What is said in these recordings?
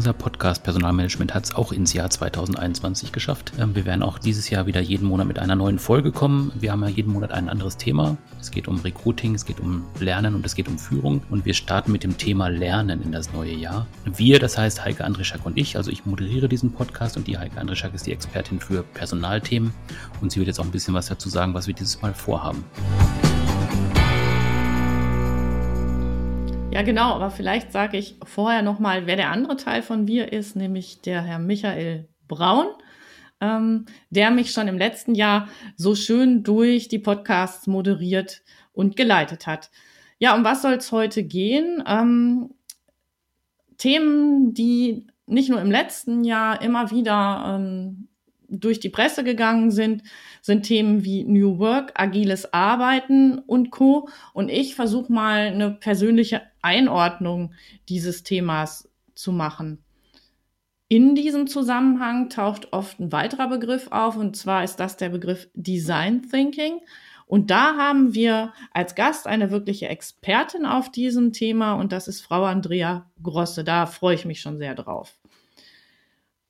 Unser Podcast Personalmanagement hat es auch ins Jahr 2021 geschafft. Ähm, wir werden auch dieses Jahr wieder jeden Monat mit einer neuen Folge kommen. Wir haben ja jeden Monat ein anderes Thema. Es geht um Recruiting, es geht um Lernen und es geht um Führung. Und wir starten mit dem Thema Lernen in das neue Jahr. Wir, das heißt Heike Andrischak und ich, also ich moderiere diesen Podcast und die Heike Andrischak ist die Expertin für Personalthemen. Und sie wird jetzt auch ein bisschen was dazu sagen, was wir dieses Mal vorhaben. Ja, genau, aber vielleicht sage ich vorher nochmal, wer der andere Teil von wir ist, nämlich der Herr Michael Braun, ähm, der mich schon im letzten Jahr so schön durch die Podcasts moderiert und geleitet hat. Ja, um was soll es heute gehen? Ähm, Themen, die nicht nur im letzten Jahr immer wieder ähm, durch die Presse gegangen sind, sind Themen wie New Work, agiles Arbeiten und Co. Und ich versuche mal eine persönliche Einordnung dieses Themas zu machen. In diesem Zusammenhang taucht oft ein weiterer Begriff auf, und zwar ist das der Begriff Design Thinking. Und da haben wir als Gast eine wirkliche Expertin auf diesem Thema, und das ist Frau Andrea Grosse. Da freue ich mich schon sehr drauf.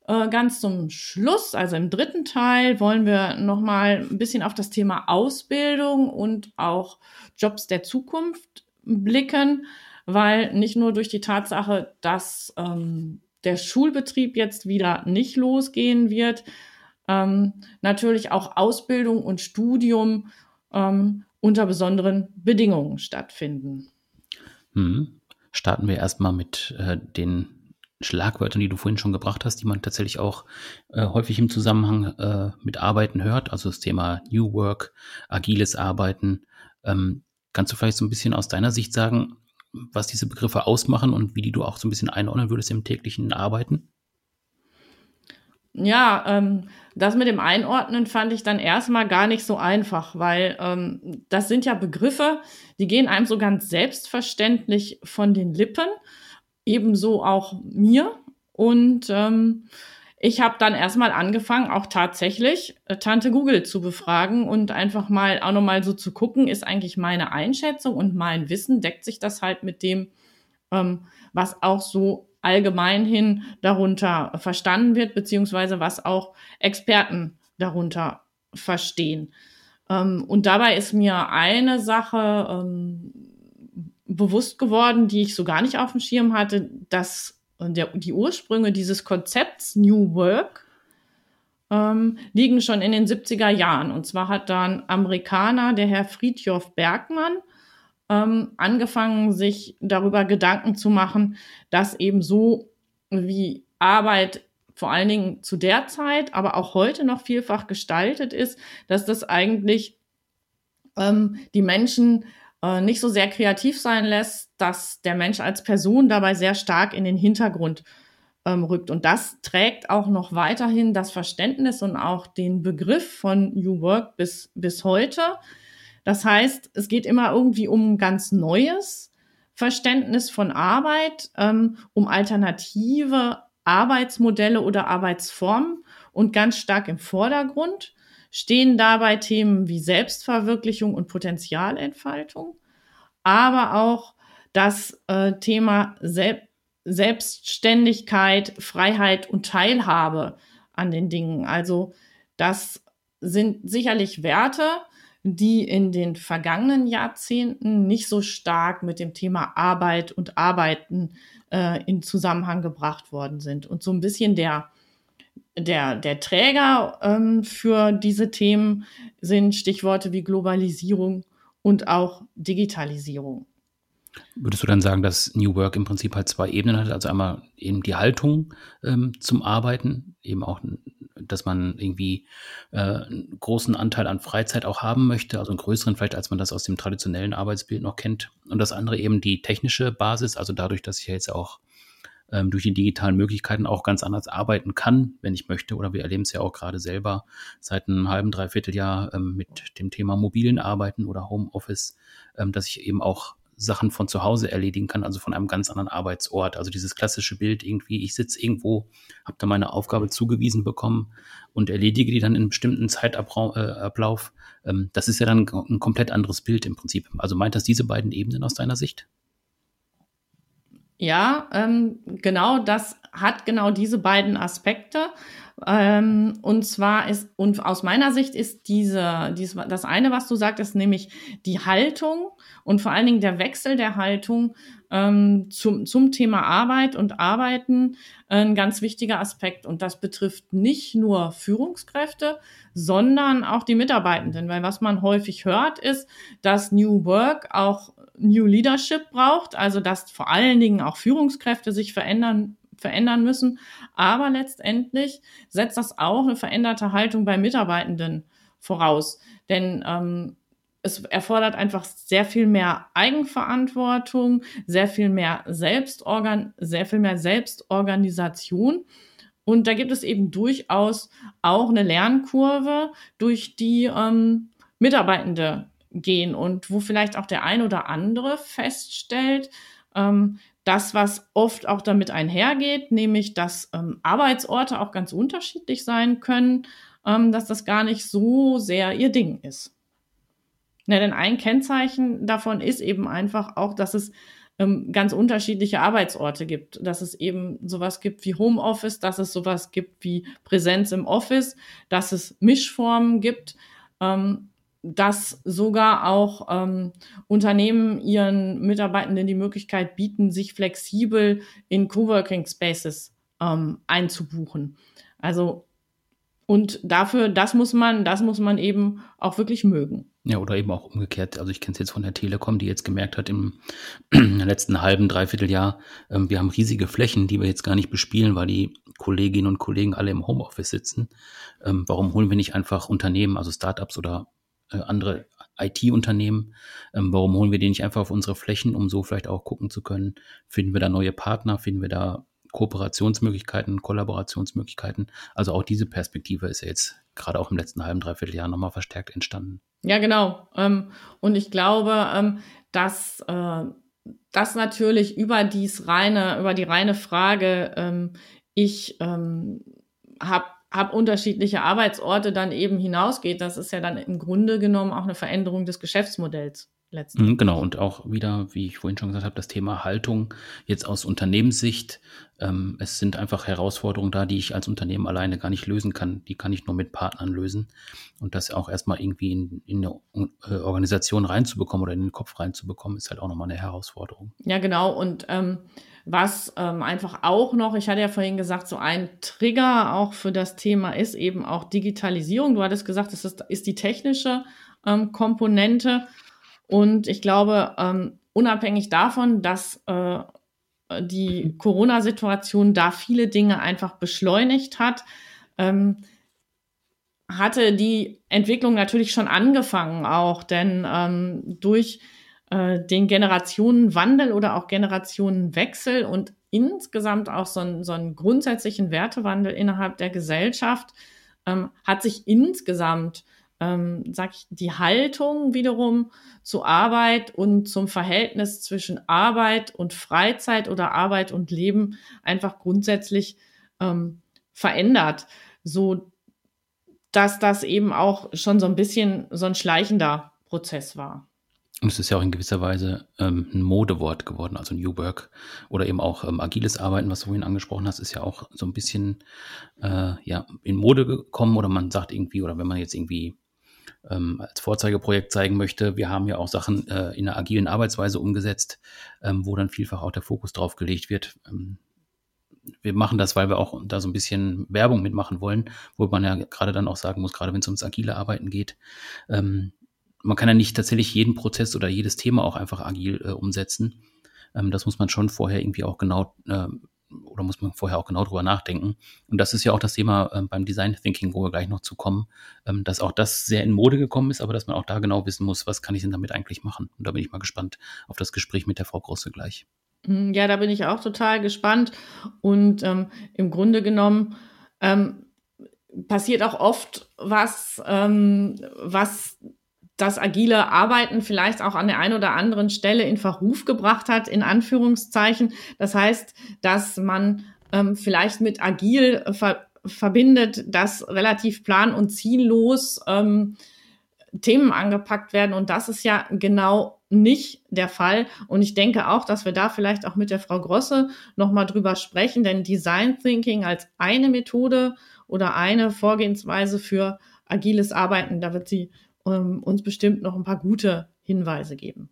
Äh, ganz zum Schluss, also im dritten Teil, wollen wir nochmal ein bisschen auf das Thema Ausbildung und auch Jobs der Zukunft blicken, weil nicht nur durch die Tatsache, dass ähm, der Schulbetrieb jetzt wieder nicht losgehen wird, ähm, natürlich auch Ausbildung und Studium ähm, unter besonderen Bedingungen stattfinden. Hm. Starten wir erstmal mit äh, den Schlagwörtern, die du vorhin schon gebracht hast, die man tatsächlich auch äh, häufig im Zusammenhang äh, mit Arbeiten hört, also das Thema New Work, agiles Arbeiten. Ähm, kannst du vielleicht so ein bisschen aus deiner Sicht sagen, was diese Begriffe ausmachen und wie die du auch so ein bisschen einordnen würdest im täglichen Arbeiten? Ja, ähm, das mit dem Einordnen fand ich dann erstmal gar nicht so einfach, weil ähm, das sind ja Begriffe, die gehen einem so ganz selbstverständlich von den Lippen ebenso auch mir. Und ähm, ich habe dann erstmal angefangen, auch tatsächlich äh, Tante Google zu befragen und einfach mal auch nochmal so zu gucken, ist eigentlich meine Einschätzung und mein Wissen, deckt sich das halt mit dem, ähm, was auch so allgemein hin darunter verstanden wird, beziehungsweise was auch Experten darunter verstehen. Ähm, und dabei ist mir eine Sache ähm, bewusst geworden, die ich so gar nicht auf dem Schirm hatte, dass der, die Ursprünge dieses Konzepts New Work ähm, liegen schon in den 70er Jahren. Und zwar hat dann Amerikaner, der Herr Friedjof Bergmann, ähm, angefangen, sich darüber Gedanken zu machen, dass eben so wie Arbeit vor allen Dingen zu der Zeit, aber auch heute noch vielfach gestaltet ist, dass das eigentlich ähm, die Menschen äh, nicht so sehr kreativ sein lässt, dass der Mensch als Person dabei sehr stark in den Hintergrund ähm, rückt. Und das trägt auch noch weiterhin das Verständnis und auch den Begriff von New Work bis, bis heute. Das heißt, es geht immer irgendwie um ganz Neues Verständnis von Arbeit, ähm, um alternative Arbeitsmodelle oder Arbeitsformen und ganz stark im Vordergrund stehen dabei Themen wie Selbstverwirklichung und Potenzialentfaltung, aber auch das äh, Thema Sel Selbstständigkeit, Freiheit und Teilhabe an den Dingen. Also das sind sicherlich Werte, die in den vergangenen Jahrzehnten nicht so stark mit dem Thema Arbeit und Arbeiten äh, in Zusammenhang gebracht worden sind. Und so ein bisschen der der, der Träger ähm, für diese Themen sind Stichworte wie Globalisierung und auch Digitalisierung. Würdest du dann sagen, dass New Work im Prinzip halt zwei Ebenen hat? Also einmal eben die Haltung ähm, zum Arbeiten, eben auch, dass man irgendwie äh, einen großen Anteil an Freizeit auch haben möchte, also einen größeren vielleicht, als man das aus dem traditionellen Arbeitsbild noch kennt. Und das andere eben die technische Basis, also dadurch, dass ich ja jetzt auch ähm, durch die digitalen Möglichkeiten auch ganz anders arbeiten kann, wenn ich möchte. Oder wir erleben es ja auch gerade selber seit einem halben, dreiviertel Jahr ähm, mit dem Thema mobilen Arbeiten oder Homeoffice, ähm, dass ich eben auch Sachen von zu Hause erledigen kann, also von einem ganz anderen Arbeitsort. Also dieses klassische Bild irgendwie, ich sitze irgendwo, habe da meine Aufgabe zugewiesen bekommen und erledige die dann in einem bestimmten Zeitablauf. Äh, ähm, das ist ja dann ein komplett anderes Bild im Prinzip. Also meint das diese beiden Ebenen aus deiner Sicht? Ja, ähm, genau das hat genau diese beiden Aspekte. Ähm, und zwar ist, und aus meiner Sicht ist diese, diese, das eine, was du sagtest, nämlich die Haltung und vor allen Dingen der Wechsel der Haltung ähm, zum, zum Thema Arbeit und Arbeiten ein ganz wichtiger Aspekt. Und das betrifft nicht nur Führungskräfte, sondern auch die Mitarbeitenden. Weil was man häufig hört, ist, dass New Work auch New Leadership braucht, also dass vor allen Dingen auch Führungskräfte sich verändern verändern müssen. Aber letztendlich setzt das auch eine veränderte Haltung bei Mitarbeitenden voraus. Denn ähm, es erfordert einfach sehr viel mehr Eigenverantwortung, sehr viel mehr Selbstorgan, sehr viel mehr Selbstorganisation. Und da gibt es eben durchaus auch eine Lernkurve, durch die ähm, Mitarbeitende gehen und wo vielleicht auch der ein oder andere feststellt, ähm, das, was oft auch damit einhergeht, nämlich dass ähm, Arbeitsorte auch ganz unterschiedlich sein können, ähm, dass das gar nicht so sehr ihr Ding ist. Ja, denn ein Kennzeichen davon ist eben einfach auch, dass es ähm, ganz unterschiedliche Arbeitsorte gibt, dass es eben sowas gibt wie Homeoffice, dass es sowas gibt wie Präsenz im Office, dass es Mischformen gibt. Ähm, dass sogar auch ähm, Unternehmen ihren Mitarbeitenden die Möglichkeit bieten, sich flexibel in Coworking Spaces ähm, einzubuchen. Also und dafür, das muss man, das muss man eben auch wirklich mögen. Ja, oder eben auch umgekehrt. Also ich kenne es jetzt von der Telekom, die jetzt gemerkt hat im letzten halben, dreiviertel Jahr, ähm, wir haben riesige Flächen, die wir jetzt gar nicht bespielen, weil die Kolleginnen und Kollegen alle im Homeoffice sitzen. Ähm, warum holen wir nicht einfach Unternehmen, also Startups oder äh, andere IT-Unternehmen. Ähm, warum holen wir die nicht einfach auf unsere Flächen, um so vielleicht auch gucken zu können, finden wir da neue Partner, finden wir da Kooperationsmöglichkeiten, Kollaborationsmöglichkeiten. Also auch diese Perspektive ist ja jetzt gerade auch im letzten halben, dreiviertel Jahr nochmal verstärkt entstanden. Ja, genau. Ähm, und ich glaube, ähm, dass äh, das natürlich über dies reine, über die reine Frage, ähm, ich habe habe unterschiedliche Arbeitsorte dann eben hinausgeht. Das ist ja dann im Grunde genommen auch eine Veränderung des Geschäftsmodells. Letztendlich. Mhm, genau, und auch wieder, wie ich vorhin schon gesagt habe, das Thema Haltung jetzt aus Unternehmenssicht. Ähm, es sind einfach Herausforderungen da, die ich als Unternehmen alleine gar nicht lösen kann. Die kann ich nur mit Partnern lösen. Und das auch erstmal irgendwie in, in eine äh, Organisation reinzubekommen oder in den Kopf reinzubekommen, ist halt auch nochmal eine Herausforderung. Ja, genau. Und ähm, was ähm, einfach auch noch, ich hatte ja vorhin gesagt, so ein Trigger auch für das Thema ist eben auch Digitalisierung. Du hattest gesagt, das ist, ist die technische ähm, Komponente. Und ich glaube, ähm, unabhängig davon, dass äh, die Corona-Situation da viele Dinge einfach beschleunigt hat, ähm, hatte die Entwicklung natürlich schon angefangen auch, denn ähm, durch äh, den Generationenwandel oder auch Generationenwechsel und insgesamt auch so, ein, so einen grundsätzlichen Wertewandel innerhalb der Gesellschaft ähm, hat sich insgesamt, ähm, sag ich, die Haltung wiederum zu Arbeit und zum Verhältnis zwischen Arbeit und Freizeit oder Arbeit und Leben einfach grundsätzlich ähm, verändert, so dass das eben auch schon so ein bisschen so ein schleichender Prozess war. Und es ist ja auch in gewisser Weise ähm, ein Modewort geworden, also New Work oder eben auch ähm, agiles Arbeiten, was du vorhin angesprochen hast, ist ja auch so ein bisschen äh, ja, in Mode gekommen oder man sagt irgendwie, oder wenn man jetzt irgendwie ähm, als Vorzeigeprojekt zeigen möchte, wir haben ja auch Sachen äh, in einer agilen Arbeitsweise umgesetzt, ähm, wo dann vielfach auch der Fokus drauf gelegt wird. Ähm, wir machen das, weil wir auch da so ein bisschen Werbung mitmachen wollen, wo man ja gerade dann auch sagen muss, gerade wenn es ums agile Arbeiten geht, ähm, man kann ja nicht tatsächlich jeden Prozess oder jedes Thema auch einfach agil äh, umsetzen. Ähm, das muss man schon vorher irgendwie auch genau äh, oder muss man vorher auch genau drüber nachdenken. Und das ist ja auch das Thema äh, beim Design Thinking, wo wir gleich noch zu kommen, ähm, dass auch das sehr in Mode gekommen ist, aber dass man auch da genau wissen muss, was kann ich denn damit eigentlich machen. Und da bin ich mal gespannt auf das Gespräch mit der Frau Grosse gleich. Hm, ja, da bin ich auch total gespannt. Und ähm, im Grunde genommen ähm, passiert auch oft was, ähm, was das agile Arbeiten vielleicht auch an der einen oder anderen Stelle in Verruf gebracht hat, in Anführungszeichen. Das heißt, dass man ähm, vielleicht mit agil ver verbindet, dass relativ plan- und ziellos ähm, Themen angepackt werden. Und das ist ja genau nicht der Fall. Und ich denke auch, dass wir da vielleicht auch mit der Frau Grosse nochmal drüber sprechen, denn Design Thinking als eine Methode oder eine Vorgehensweise für agiles Arbeiten, da wird sie ähm, uns bestimmt noch ein paar gute Hinweise geben.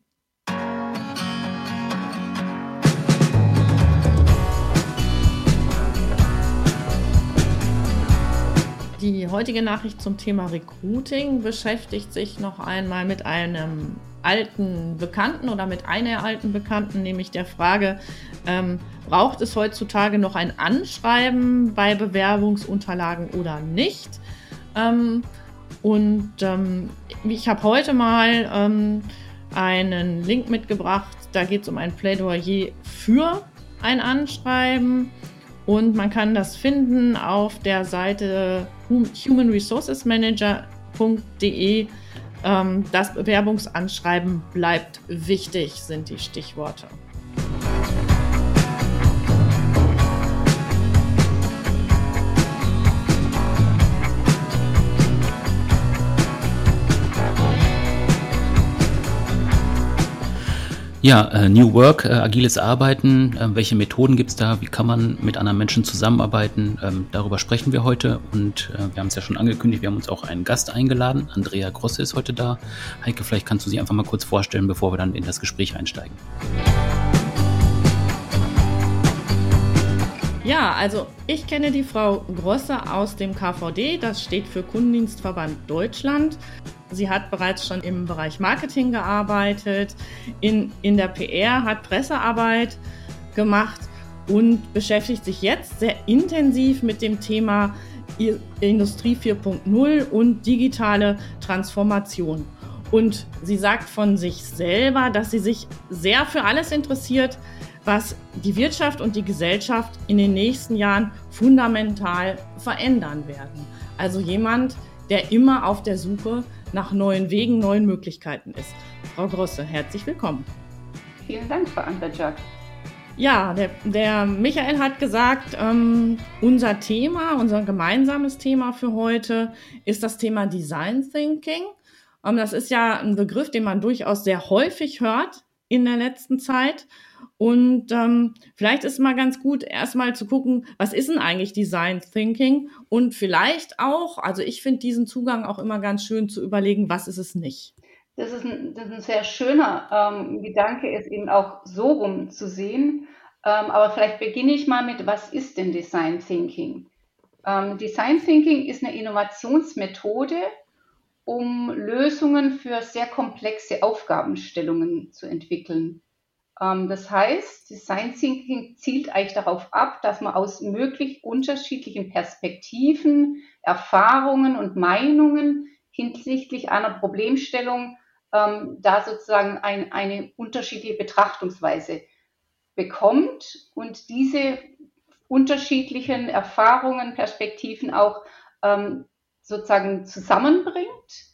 Die heutige Nachricht zum Thema Recruiting beschäftigt sich noch einmal mit einem alten Bekannten oder mit einer alten Bekannten, nämlich der Frage, ähm, braucht es heutzutage noch ein Anschreiben bei Bewerbungsunterlagen oder nicht? Ähm, und ähm, ich habe heute mal ähm, einen Link mitgebracht, da geht es um ein Plädoyer für ein Anschreiben. Und man kann das finden auf der Seite humanresourcesmanager.de. Ähm, das Bewerbungsanschreiben bleibt wichtig, sind die Stichworte. Ja, äh, New Work, äh, agiles Arbeiten, äh, welche Methoden gibt's da, wie kann man mit anderen Menschen zusammenarbeiten, ähm, darüber sprechen wir heute und äh, wir haben es ja schon angekündigt, wir haben uns auch einen Gast eingeladen, Andrea Grosse ist heute da. Heike, vielleicht kannst du sie einfach mal kurz vorstellen, bevor wir dann in das Gespräch einsteigen. Ja, also ich kenne die Frau Grosse aus dem KVD, das steht für Kundendienstverband Deutschland. Sie hat bereits schon im Bereich Marketing gearbeitet, in, in der PR, hat Pressearbeit gemacht und beschäftigt sich jetzt sehr intensiv mit dem Thema Industrie 4.0 und digitale Transformation. Und sie sagt von sich selber, dass sie sich sehr für alles interessiert, was die Wirtschaft und die Gesellschaft in den nächsten Jahren fundamental verändern werden. Also jemand, der immer auf der Suche nach neuen Wegen, neuen Möglichkeiten ist. Frau Grosse, herzlich willkommen. Vielen Dank, Frau Andrzejak. Ja, der, der, Michael hat gesagt, ähm, unser Thema, unser gemeinsames Thema für heute ist das Thema Design Thinking. Ähm, das ist ja ein Begriff, den man durchaus sehr häufig hört in der letzten Zeit. Und ähm, vielleicht ist mal ganz gut, erstmal zu gucken, was ist denn eigentlich Design Thinking? Und vielleicht auch, also ich finde diesen Zugang auch immer ganz schön zu überlegen, was ist es nicht. Das ist ein, das ist ein sehr schöner ähm, Gedanke, es eben auch so rum zu sehen. Ähm, aber vielleicht beginne ich mal mit, was ist denn Design Thinking? Ähm, Design Thinking ist eine Innovationsmethode, um Lösungen für sehr komplexe Aufgabenstellungen zu entwickeln. Ähm, das heißt, Design Thinking zielt eigentlich darauf ab, dass man aus möglich unterschiedlichen Perspektiven, Erfahrungen und Meinungen hinsichtlich einer Problemstellung ähm, da sozusagen ein, eine unterschiedliche Betrachtungsweise bekommt und diese unterschiedlichen Erfahrungen, Perspektiven auch ähm, sozusagen zusammenbringt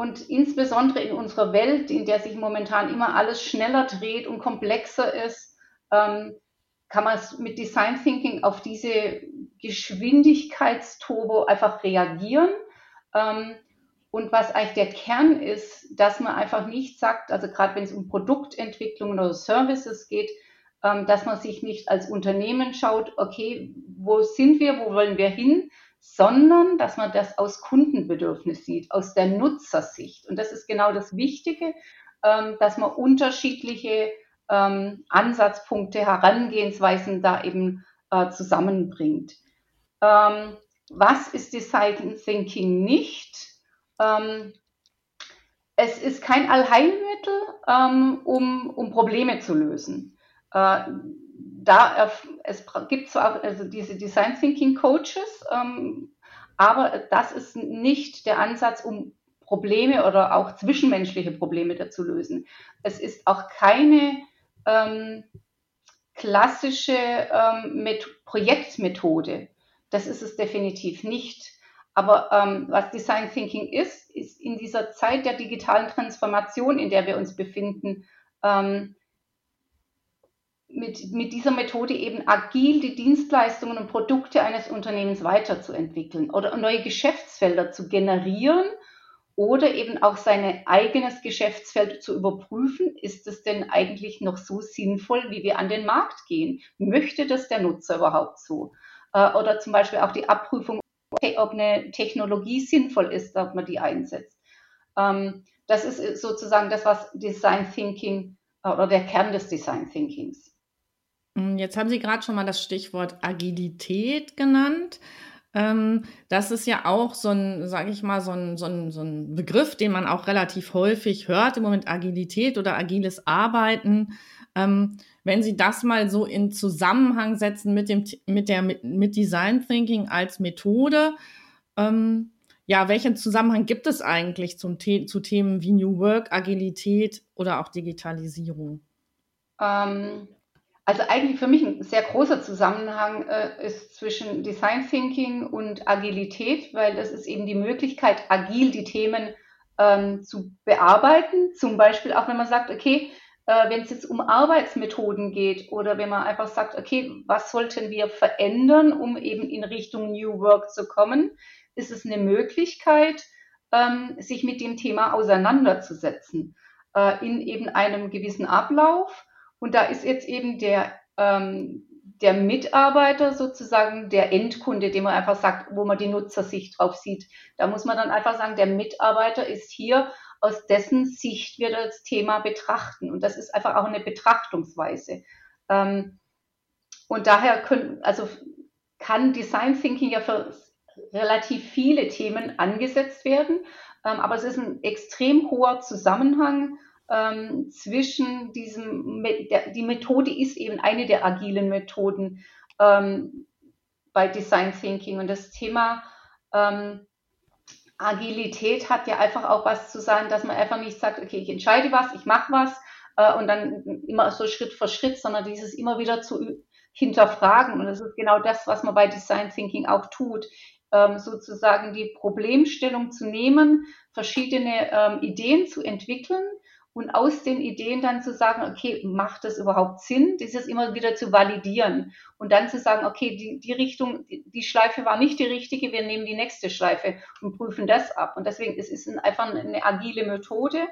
und insbesondere in unserer Welt, in der sich momentan immer alles schneller dreht und komplexer ist, ähm, kann man mit Design Thinking auf diese Geschwindigkeitsturbo einfach reagieren. Ähm, und was eigentlich der Kern ist, dass man einfach nicht sagt, also gerade wenn es um Produktentwicklung oder Services geht, ähm, dass man sich nicht als Unternehmen schaut, okay, wo sind wir, wo wollen wir hin, sondern dass man das aus Kundenbedürfnis sieht, aus der Nutzersicht. Und das ist genau das Wichtige, ähm, dass man unterschiedliche ähm, Ansatzpunkte, Herangehensweisen da eben äh, zusammenbringt. Ähm, was ist Design Thinking nicht? es ist kein Allheilmittel, um, um Probleme zu lösen. Da es gibt zwar also diese Design Thinking Coaches, ähm, aber das ist nicht der Ansatz, um Probleme oder auch zwischenmenschliche Probleme dazu lösen. Es ist auch keine ähm, klassische ähm, Projektmethode. Das ist es definitiv nicht. Aber ähm, was Design Thinking ist, ist in dieser Zeit der digitalen Transformation, in der wir uns befinden, ähm, mit, mit dieser Methode eben agil die Dienstleistungen und Produkte eines Unternehmens weiterzuentwickeln oder neue Geschäftsfelder zu generieren oder eben auch sein eigenes Geschäftsfeld zu überprüfen, ist es denn eigentlich noch so sinnvoll, wie wir an den Markt gehen? Möchte das der Nutzer überhaupt so? Äh, oder zum Beispiel auch die Abprüfung, ob eine Technologie sinnvoll ist, ob man die einsetzt. Ähm, das ist sozusagen das, was Design Thinking äh, oder der Kern des Design Thinkings. Jetzt haben Sie gerade schon mal das Stichwort Agilität genannt. Ähm, das ist ja auch so ein, sage ich mal, so ein, so, ein, so ein Begriff, den man auch relativ häufig hört im Moment, Agilität oder agiles Arbeiten. Ähm, wenn Sie das mal so in Zusammenhang setzen mit dem, mit der, mit Design Thinking als Methode, ähm, ja, welchen Zusammenhang gibt es eigentlich zum The zu Themen wie New Work, Agilität oder auch Digitalisierung? Ähm, also eigentlich für mich ein sehr großer Zusammenhang äh, ist zwischen Design Thinking und Agilität, weil das ist eben die Möglichkeit, agil die Themen ähm, zu bearbeiten. Zum Beispiel auch, wenn man sagt, okay, äh, wenn es jetzt um Arbeitsmethoden geht oder wenn man einfach sagt, okay, was sollten wir verändern, um eben in Richtung New Work zu kommen, ist es eine Möglichkeit, ähm, sich mit dem Thema auseinanderzusetzen äh, in eben einem gewissen Ablauf und da ist jetzt eben der, ähm, der Mitarbeiter sozusagen der Endkunde, dem man einfach sagt, wo man die Nutzersicht drauf sieht. Da muss man dann einfach sagen, der Mitarbeiter ist hier, aus dessen Sicht wir das Thema betrachten. Und das ist einfach auch eine Betrachtungsweise. Ähm, und daher können, also kann Design Thinking ja für relativ viele Themen angesetzt werden. Ähm, aber es ist ein extrem hoher Zusammenhang ähm, zwischen diesem, der, die Methode ist eben eine der agilen Methoden ähm, bei Design Thinking. Und das Thema ähm, Agilität hat ja einfach auch was zu sagen, dass man einfach nicht sagt, okay, ich entscheide was, ich mache was äh, und dann immer so Schritt für Schritt, sondern dieses immer wieder zu hinterfragen. Und das ist genau das, was man bei Design Thinking auch tut, ähm, sozusagen die Problemstellung zu nehmen, verschiedene ähm, Ideen zu entwickeln und aus den Ideen dann zu sagen, okay, macht das überhaupt Sinn? Dieses immer wieder zu validieren und dann zu sagen, okay, die, die Richtung, die, Schleife war nicht die richtige, wir nehmen die nächste Schleife und prüfen das ab. Und deswegen es ist es einfach eine agile Methode,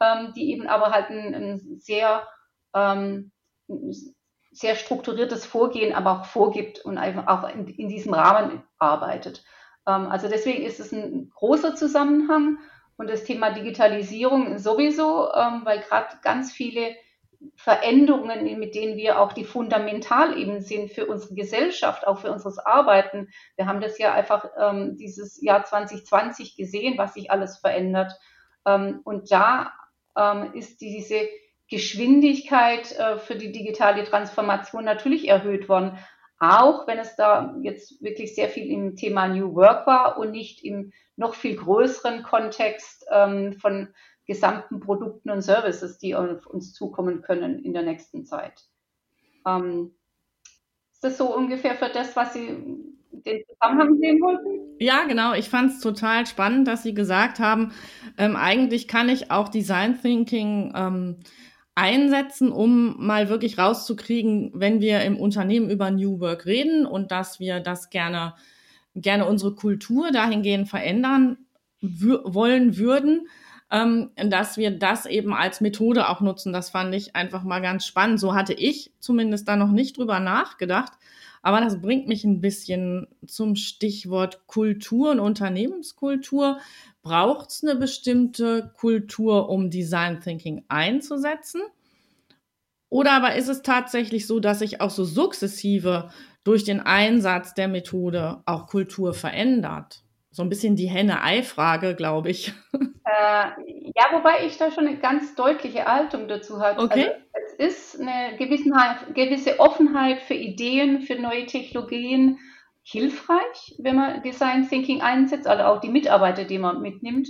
ähm, die eben aber halt ein, ein sehr, ähm, sehr strukturiertes Vorgehen aber auch vorgibt und einfach auch in, in diesem Rahmen arbeitet. Ähm, also deswegen ist es ein großer Zusammenhang und das Thema Digitalisierung sowieso, ähm, weil gerade ganz viele Veränderungen, mit denen wir auch die fundamental eben sind für unsere Gesellschaft, auch für unseres Arbeiten. Wir haben das ja einfach ähm, dieses Jahr 2020 gesehen, was sich alles verändert. Ähm, und da ähm, ist diese Geschwindigkeit äh, für die digitale Transformation natürlich erhöht worden. Auch wenn es da jetzt wirklich sehr viel im Thema New Work war und nicht im noch viel größeren Kontext ähm, von gesamten Produkten und Services, die auf uns zukommen können in der nächsten Zeit. Ähm, ist das so ungefähr für das, was Sie den Zusammenhang sehen wollten? Ja, genau. Ich fand es total spannend, dass Sie gesagt haben, ähm, eigentlich kann ich auch Design Thinking ähm, einsetzen, um mal wirklich rauszukriegen, wenn wir im Unternehmen über New Work reden und dass wir das gerne gerne unsere Kultur dahingehend verändern wollen würden, ähm, dass wir das eben als Methode auch nutzen. Das fand ich einfach mal ganz spannend. So hatte ich zumindest da noch nicht drüber nachgedacht. Aber das bringt mich ein bisschen zum Stichwort Kultur und Unternehmenskultur. Braucht es eine bestimmte Kultur, um Design Thinking einzusetzen? Oder aber ist es tatsächlich so, dass ich auch so sukzessive durch den Einsatz der Methode auch Kultur verändert? So ein bisschen die Henne-Ei-Frage, glaube ich. Äh, ja, wobei ich da schon eine ganz deutliche Haltung dazu habe. Okay. Also, es ist eine gewisse Offenheit für Ideen, für neue Technologien hilfreich, wenn man Design Thinking einsetzt, also auch die Mitarbeiter, die man mitnimmt.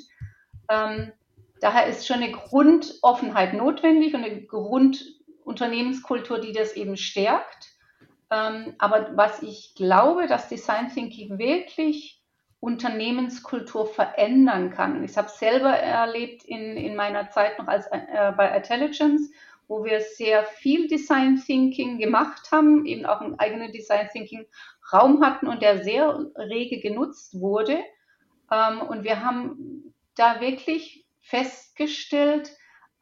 Ähm, daher ist schon eine Grundoffenheit notwendig und eine Grundunternehmenskultur, die das eben stärkt. Ähm, aber was ich glaube, dass Design Thinking wirklich Unternehmenskultur verändern kann. Ich habe es selber erlebt in, in meiner Zeit noch als, äh, bei Intelligence, wo wir sehr viel Design Thinking gemacht haben, eben auch einen eigenen Design Thinking Raum hatten und der sehr rege genutzt wurde. Ähm, und wir haben da wirklich festgestellt,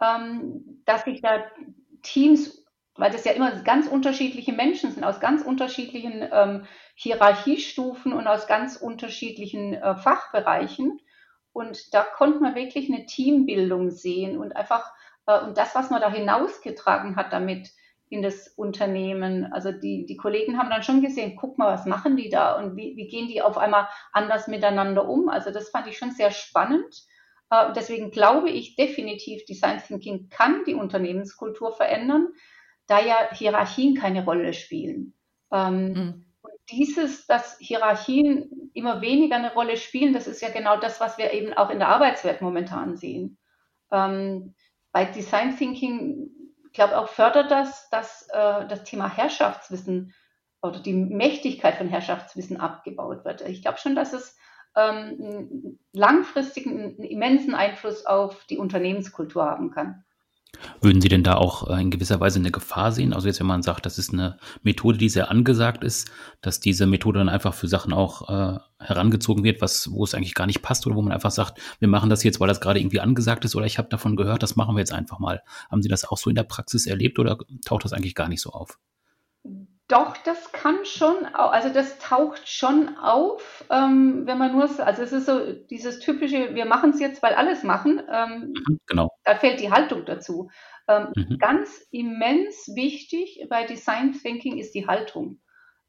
ähm, dass sich da Teams, weil das ja immer ganz unterschiedliche Menschen sind, aus ganz unterschiedlichen ähm, Hierarchiestufen und aus ganz unterschiedlichen äh, Fachbereichen. Und da konnte man wirklich eine Teambildung sehen und einfach äh, und das, was man da hinausgetragen hat damit in das Unternehmen. Also die, die Kollegen haben dann schon gesehen, guck mal, was machen die da und wie, wie gehen die auf einmal anders miteinander um. Also das fand ich schon sehr spannend. Äh, deswegen glaube ich definitiv, Design Thinking kann die Unternehmenskultur verändern, da ja Hierarchien keine Rolle spielen. Ähm, mhm. Und dieses, dass Hierarchien immer weniger eine Rolle spielen, das ist ja genau das, was wir eben auch in der Arbeitswelt momentan sehen. Ähm, bei Design Thinking, ich glaube auch fördert das, dass äh, das Thema Herrschaftswissen oder die Mächtigkeit von Herrschaftswissen abgebaut wird. Ich glaube schon, dass es ähm, langfristig einen immensen Einfluss auf die Unternehmenskultur haben kann. Würden Sie denn da auch äh, in gewisser Weise eine Gefahr sehen? Also jetzt, wenn man sagt, das ist eine Methode, die sehr angesagt ist, dass diese Methode dann einfach für Sachen auch äh, herangezogen wird, was, wo es eigentlich gar nicht passt oder wo man einfach sagt, wir machen das jetzt, weil das gerade irgendwie angesagt ist oder ich habe davon gehört, das machen wir jetzt einfach mal. Haben Sie das auch so in der Praxis erlebt oder taucht das eigentlich gar nicht so auf? Doch, das kann schon, also das taucht schon auf, ähm, wenn man nur, also es ist so dieses typische, wir machen es jetzt, weil alles machen. Ähm, mhm, genau. Da fällt die Haltung dazu. Ähm, mhm. Ganz immens wichtig bei Design Thinking ist die Haltung.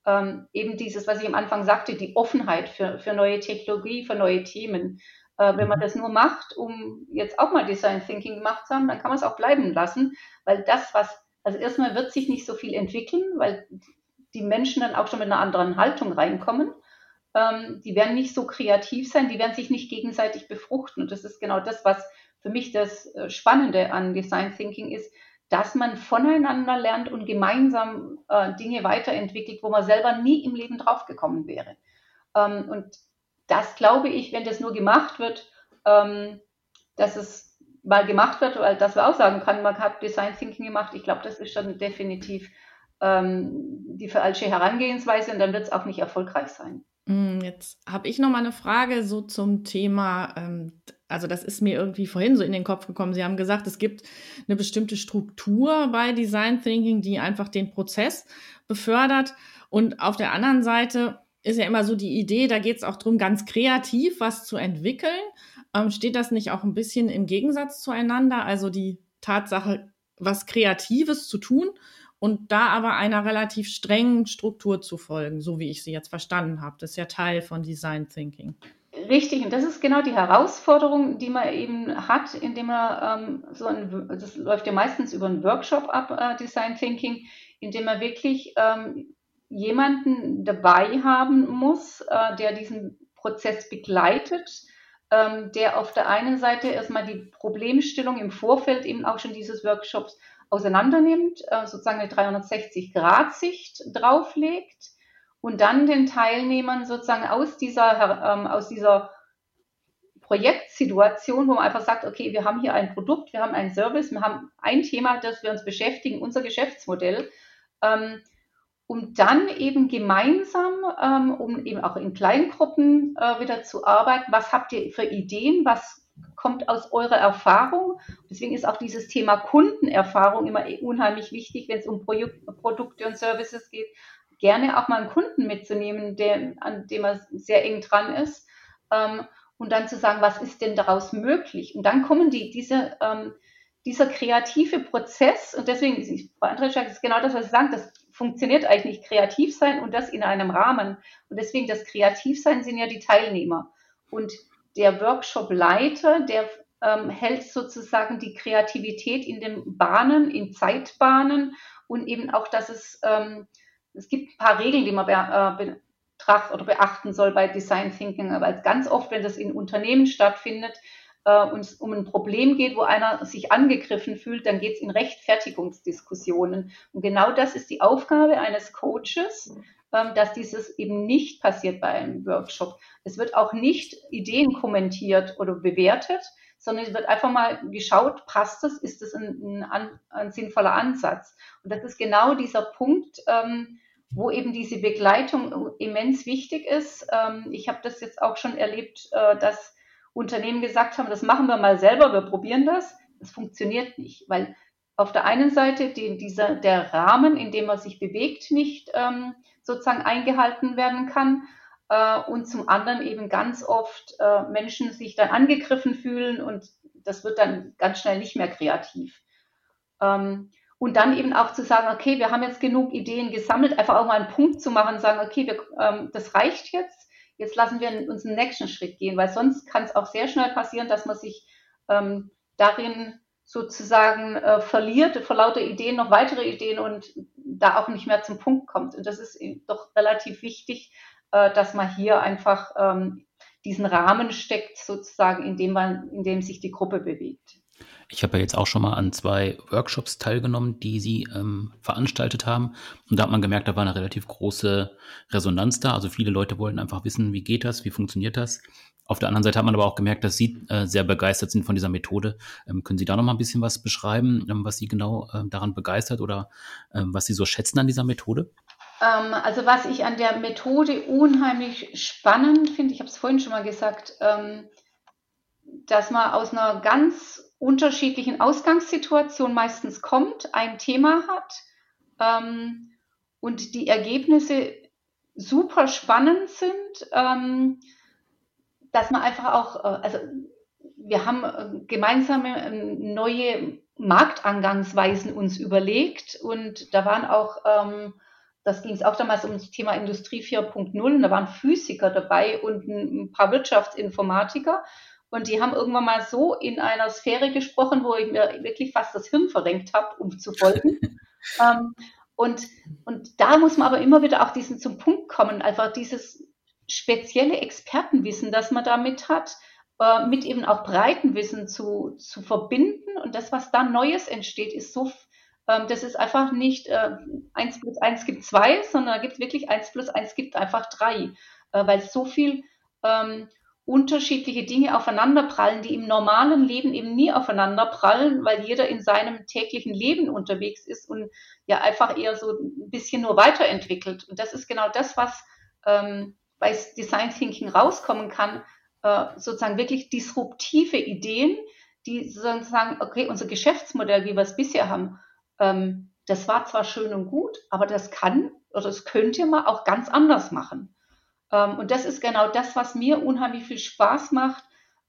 Ähm, eben dieses, was ich am Anfang sagte, die Offenheit für, für neue Technologie, für neue Themen. Äh, wenn man mhm. das nur macht, um jetzt auch mal Design Thinking gemacht zu haben, dann kann man es auch bleiben lassen, weil das, was also erstmal wird sich nicht so viel entwickeln, weil die Menschen dann auch schon mit einer anderen Haltung reinkommen. Ähm, die werden nicht so kreativ sein, die werden sich nicht gegenseitig befruchten. Und das ist genau das, was für mich das äh, Spannende an Design Thinking ist, dass man voneinander lernt und gemeinsam äh, Dinge weiterentwickelt, wo man selber nie im Leben draufgekommen wäre. Ähm, und das glaube ich, wenn das nur gemacht wird, ähm, dass es mal gemacht wird, weil das wir auch sagen kann, man hat Design Thinking gemacht. Ich glaube, das ist schon definitiv ähm, die falsche Herangehensweise und dann wird es auch nicht erfolgreich sein. Mm, jetzt habe ich noch mal eine Frage so zum Thema, ähm, also das ist mir irgendwie vorhin so in den Kopf gekommen. Sie haben gesagt, es gibt eine bestimmte Struktur bei Design Thinking, die einfach den Prozess befördert. Und auf der anderen Seite ist ja immer so die Idee, da geht es auch darum, ganz kreativ was zu entwickeln. Ähm, steht das nicht auch ein bisschen im Gegensatz zueinander? Also die Tatsache, was Kreatives zu tun und da aber einer relativ strengen Struktur zu folgen, so wie ich sie jetzt verstanden habe. Das ist ja Teil von Design Thinking. Richtig, und das ist genau die Herausforderung, die man eben hat, indem man ähm, so ein, das läuft ja meistens über einen Workshop ab, äh, Design Thinking, indem man wirklich ähm, jemanden dabei haben muss, äh, der diesen Prozess begleitet, ähm, der auf der einen Seite erstmal die Problemstellung im Vorfeld eben auch schon dieses Workshops auseinandernimmt, äh, sozusagen eine 360-Grad-Sicht drauflegt und dann den Teilnehmern sozusagen aus dieser, ähm, aus dieser Projektsituation, wo man einfach sagt, okay, wir haben hier ein Produkt, wir haben einen Service, wir haben ein Thema, das wir uns beschäftigen, unser Geschäftsmodell. Ähm, um dann eben gemeinsam, ähm, um eben auch in Kleingruppen äh, wieder zu arbeiten. Was habt ihr für Ideen? Was kommt aus eurer Erfahrung? Deswegen ist auch dieses Thema Kundenerfahrung immer unheimlich wichtig, wenn es um Pro Produkte und Services geht. Gerne auch mal einen Kunden mitzunehmen, der, an dem er sehr eng dran ist. Ähm, und dann zu sagen, was ist denn daraus möglich? Und dann kommen die, diese, ähm, dieser kreative Prozess, und deswegen, Frau Andrzejczak, ist genau das, was Sie sagen, das funktioniert eigentlich nicht kreativ sein und das in einem Rahmen. Und deswegen das Kreativsein sind ja die Teilnehmer. Und der Workshop-Leiter, der ähm, hält sozusagen die Kreativität in den Bahnen, in Zeitbahnen und eben auch, dass es, ähm, es gibt ein paar Regeln, die man be, äh, oder beachten soll bei Design Thinking, aber ganz oft, wenn das in Unternehmen stattfindet, äh, und es um ein Problem geht, wo einer sich angegriffen fühlt, dann geht es in Rechtfertigungsdiskussionen. Und genau das ist die Aufgabe eines Coaches, ähm, dass dieses eben nicht passiert bei einem Workshop. Es wird auch nicht Ideen kommentiert oder bewertet, sondern es wird einfach mal geschaut, passt das, ist das ein, ein, ein sinnvoller Ansatz? Und das ist genau dieser Punkt, ähm, wo eben diese Begleitung immens wichtig ist. Ähm, ich habe das jetzt auch schon erlebt, äh, dass Unternehmen gesagt haben, das machen wir mal selber, wir probieren das. Das funktioniert nicht, weil auf der einen Seite die, dieser, der Rahmen, in dem man sich bewegt, nicht ähm, sozusagen eingehalten werden kann äh, und zum anderen eben ganz oft äh, Menschen sich dann angegriffen fühlen und das wird dann ganz schnell nicht mehr kreativ. Ähm, und dann eben auch zu sagen, okay, wir haben jetzt genug Ideen gesammelt, einfach auch mal einen Punkt zu machen, sagen, okay, wir, ähm, das reicht jetzt, jetzt lassen wir uns einen nächsten Schritt gehen, weil sonst kann es auch sehr schnell passieren, dass man sich ähm, darin sozusagen äh, verliert, vor lauter Ideen noch weitere Ideen und da auch nicht mehr zum Punkt kommt. Und das ist doch relativ wichtig, äh, dass man hier einfach ähm, diesen Rahmen steckt, sozusagen, in dem man, in dem sich die Gruppe bewegt. Ich habe ja jetzt auch schon mal an zwei Workshops teilgenommen, die Sie ähm, veranstaltet haben. Und da hat man gemerkt, da war eine relativ große Resonanz da. Also viele Leute wollten einfach wissen, wie geht das, wie funktioniert das. Auf der anderen Seite hat man aber auch gemerkt, dass Sie äh, sehr begeistert sind von dieser Methode. Ähm, können Sie da noch mal ein bisschen was beschreiben, ähm, was Sie genau äh, daran begeistert oder ähm, was Sie so schätzen an dieser Methode? Ähm, also was ich an der Methode unheimlich spannend finde, ich habe es vorhin schon mal gesagt, ähm, dass man aus einer ganz unterschiedlichen Ausgangssituation meistens kommt, ein Thema hat ähm, und die Ergebnisse super spannend sind, ähm, dass man einfach auch, äh, also wir haben äh, gemeinsame äh, neue Marktangangsweisen uns überlegt und da waren auch, ähm, das ging es auch damals um das Thema Industrie 4.0 und da waren Physiker dabei und ein paar Wirtschaftsinformatiker und die haben irgendwann mal so in einer Sphäre gesprochen, wo ich mir wirklich fast das Hirn verrenkt habe, um zu folgen. ähm, und, und da muss man aber immer wieder auch diesen zum Punkt kommen, einfach dieses spezielle Expertenwissen, das man damit hat, äh, mit eben auch Breitenwissen zu, zu verbinden. Und das, was da Neues entsteht, ist so, ähm, das ist einfach nicht äh, 1 plus 1 gibt 2, sondern da gibt wirklich 1 plus 1 gibt einfach 3, äh, weil so viel ähm, unterschiedliche Dinge aufeinanderprallen, die im normalen Leben eben nie aufeinanderprallen, weil jeder in seinem täglichen Leben unterwegs ist und ja einfach eher so ein bisschen nur weiterentwickelt. Und das ist genau das, was ähm, bei Design Thinking rauskommen kann, äh, sozusagen wirklich disruptive Ideen, die sozusagen, okay, unser Geschäftsmodell, wie wir es bisher haben, ähm, das war zwar schön und gut, aber das kann oder das könnte man auch ganz anders machen. Ähm, und das ist genau das, was mir unheimlich viel Spaß macht,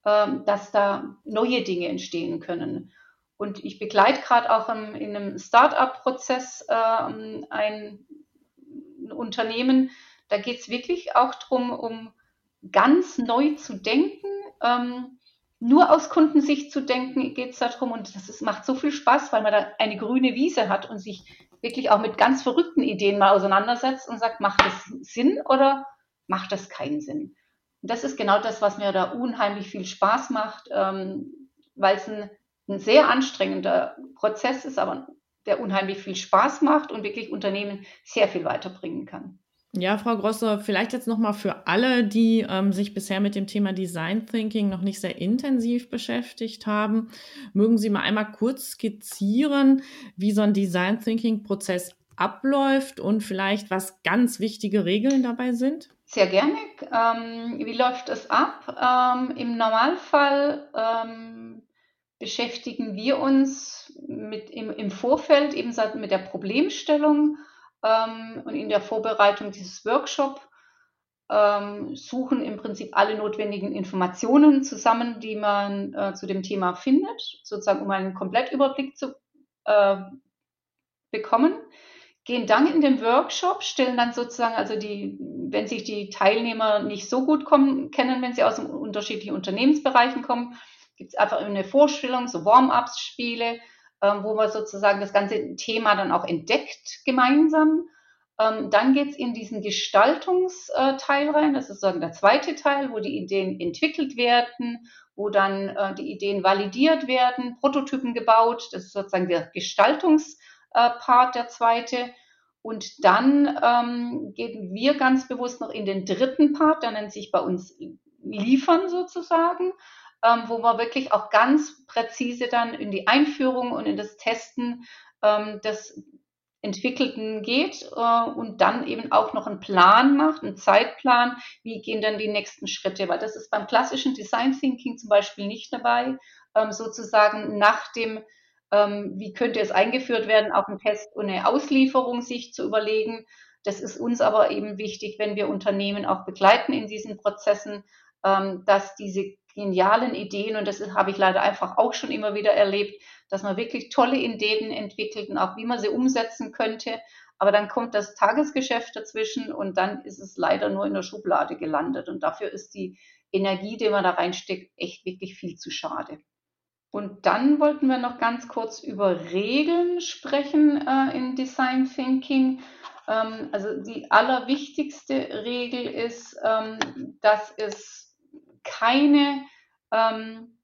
ähm, dass da neue Dinge entstehen können. Und ich begleite gerade auch in, in einem Start-up-Prozess ähm, ein, ein Unternehmen. Da geht es wirklich auch darum, um ganz neu zu denken. Ähm, nur aus Kundensicht zu denken geht es darum und das ist, macht so viel Spaß, weil man da eine grüne Wiese hat und sich wirklich auch mit ganz verrückten Ideen mal auseinandersetzt und sagt, macht das Sinn oder macht das keinen Sinn. Und das ist genau das, was mir da unheimlich viel Spaß macht, ähm, weil es ein, ein sehr anstrengender Prozess ist, aber der unheimlich viel Spaß macht und wirklich Unternehmen sehr viel weiterbringen kann. Ja, Frau Grosse, vielleicht jetzt nochmal für alle, die ähm, sich bisher mit dem Thema Design Thinking noch nicht sehr intensiv beschäftigt haben, mögen Sie mal einmal kurz skizzieren, wie so ein Design Thinking Prozess abläuft und vielleicht was ganz wichtige Regeln dabei sind? Sehr gerne. Ähm, wie läuft es ab? Ähm, Im Normalfall ähm, beschäftigen wir uns mit, im, im Vorfeld eben mit der Problemstellung ähm, und in der Vorbereitung dieses Workshops ähm, suchen im Prinzip alle notwendigen Informationen zusammen, die man äh, zu dem Thema findet, sozusagen um einen Komplettüberblick zu äh, bekommen gehen dann in den Workshop, stellen dann sozusagen, also die, wenn sich die Teilnehmer nicht so gut kommen, kennen, wenn sie aus unterschiedlichen Unternehmensbereichen kommen, gibt es einfach eine Vorstellung, so Warm-ups-Spiele, ähm, wo man sozusagen das ganze Thema dann auch entdeckt gemeinsam. Ähm, dann geht es in diesen Gestaltungsteil rein, das ist sozusagen der zweite Teil, wo die Ideen entwickelt werden, wo dann äh, die Ideen validiert werden, Prototypen gebaut, das ist sozusagen der Gestaltungsteil. Äh, Part, der zweite. Und dann ähm, gehen wir ganz bewusst noch in den dritten Part, der nennt sich bei uns Liefern sozusagen, ähm, wo wir wirklich auch ganz präzise dann in die Einführung und in das Testen ähm, des Entwickelten geht äh, und dann eben auch noch einen Plan macht, einen Zeitplan, wie gehen dann die nächsten Schritte, weil das ist beim klassischen Design Thinking zum Beispiel nicht dabei, ähm, sozusagen nach dem, ähm, wie könnte es eingeführt werden, auch einen Test und eine Auslieferung sich zu überlegen. Das ist uns aber eben wichtig, wenn wir Unternehmen auch begleiten in diesen Prozessen, ähm, dass diese genialen Ideen, und das habe ich leider einfach auch schon immer wieder erlebt, dass man wirklich tolle Ideen entwickelt und auch wie man sie umsetzen könnte. Aber dann kommt das Tagesgeschäft dazwischen und dann ist es leider nur in der Schublade gelandet. Und dafür ist die Energie, die man da reinsteckt, echt wirklich viel zu schade. Und dann wollten wir noch ganz kurz über Regeln sprechen äh, in Design Thinking. Ähm, also die allerwichtigste Regel ist, ähm, dass es keine ähm,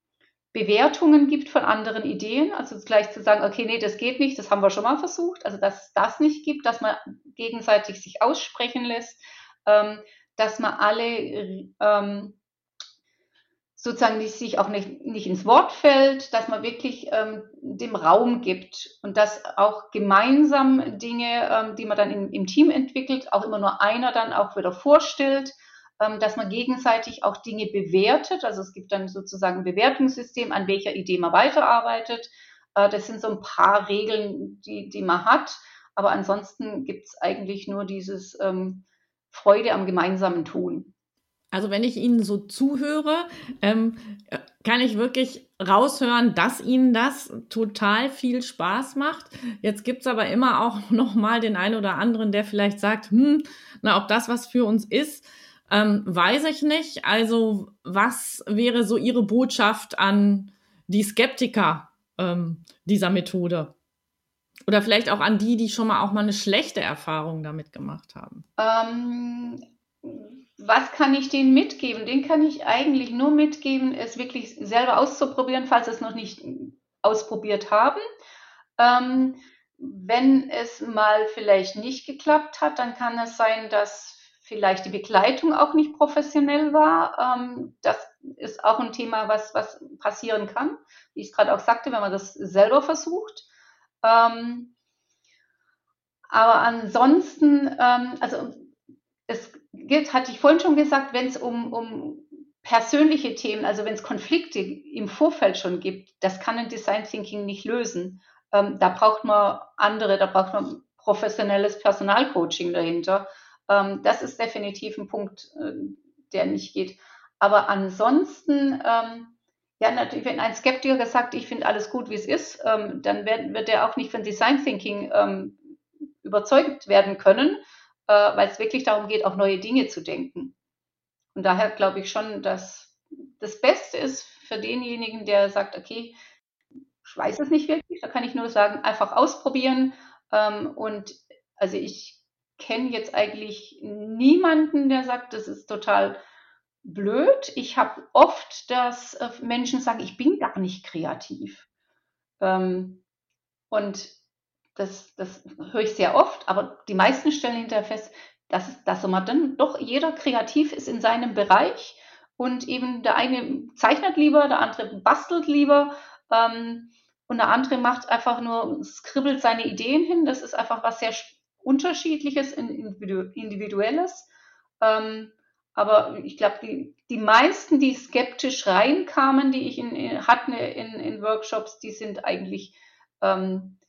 Bewertungen gibt von anderen Ideen, also gleich zu sagen, okay, nee, das geht nicht, das haben wir schon mal versucht, also dass es das nicht gibt, dass man gegenseitig sich aussprechen lässt, ähm, dass man alle ähm, sozusagen die sich auch nicht, nicht ins Wort fällt, dass man wirklich ähm, dem Raum gibt und dass auch gemeinsam Dinge, ähm, die man dann im, im Team entwickelt, auch immer nur einer dann auch wieder vorstellt ähm, dass man gegenseitig auch Dinge bewertet. Also es gibt dann sozusagen ein Bewertungssystem, an welcher Idee man weiterarbeitet. Äh, das sind so ein paar Regeln, die, die man hat. Aber ansonsten gibt es eigentlich nur dieses ähm, Freude am gemeinsamen Tun. Also wenn ich Ihnen so zuhöre, ähm, kann ich wirklich raushören, dass Ihnen das total viel Spaß macht. Jetzt gibt es aber immer auch noch mal den einen oder anderen, der vielleicht sagt, hm, na, ob das was für uns ist. Ähm, weiß ich nicht. Also, was wäre so Ihre Botschaft an die Skeptiker ähm, dieser Methode? Oder vielleicht auch an die, die schon mal auch mal eine schlechte Erfahrung damit gemacht haben? Was kann ich denen mitgeben? Den kann ich eigentlich nur mitgeben, es wirklich selber auszuprobieren, falls sie es noch nicht ausprobiert haben. Ähm, wenn es mal vielleicht nicht geklappt hat, dann kann es sein, dass vielleicht die Begleitung auch nicht professionell war. Ähm, das ist auch ein Thema, was, was passieren kann, wie ich es gerade auch sagte, wenn man das selber versucht. Ähm, aber ansonsten, ähm, also es geht, hatte ich vorhin schon gesagt, wenn es um, um persönliche Themen, also wenn es Konflikte im Vorfeld schon gibt, das kann ein Design Thinking nicht lösen. Ähm, da braucht man andere, da braucht man professionelles Personalcoaching dahinter. Ähm, das ist definitiv ein Punkt, äh, der nicht geht. Aber ansonsten, ähm, ja, natürlich, wenn ein Skeptiker sagt, ich finde alles gut, wie es ist, ähm, dann wird, wird er auch nicht von Design Thinking ähm, überzeugt werden können, äh, weil es wirklich darum geht, auch neue Dinge zu denken. Und daher glaube ich schon, dass das Beste ist für denjenigen, der sagt, okay, ich weiß es nicht wirklich, da kann ich nur sagen, einfach ausprobieren. Ähm, und also ich kenne jetzt eigentlich niemanden, der sagt, das ist total blöd. Ich habe oft, dass äh, Menschen sagen, ich bin gar nicht kreativ. Ähm, und das, das höre ich sehr oft, aber die meisten stellen hinterher fest, dass, dass man dann doch jeder kreativ ist in seinem Bereich und eben der eine zeichnet lieber, der andere bastelt lieber ähm, und der andere macht einfach nur, skribbelt seine Ideen hin. Das ist einfach was sehr Unterschiedliches, Individuelles. Ähm, aber ich glaube, die, die meisten, die skeptisch reinkamen, die ich in, in, hatte in, in Workshops, die sind eigentlich ähm,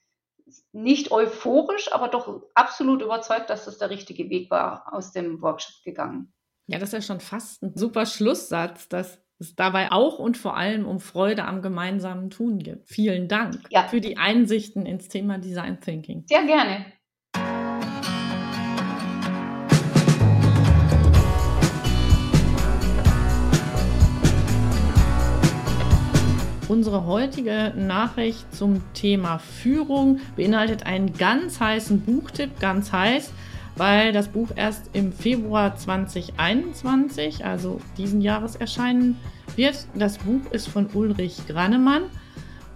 nicht euphorisch, aber doch absolut überzeugt, dass das der richtige Weg war, aus dem Workshop gegangen. Ja, das ist ja schon fast ein super Schlusssatz, dass es dabei auch und vor allem um Freude am gemeinsamen Tun geht. Vielen Dank ja. für die Einsichten ins Thema Design Thinking. Sehr gerne. Unsere heutige Nachricht zum Thema Führung beinhaltet einen ganz heißen Buchtipp, ganz heiß, weil das Buch erst im Februar 2021, also diesen Jahres, erscheinen wird. Das Buch ist von Ulrich Grannemann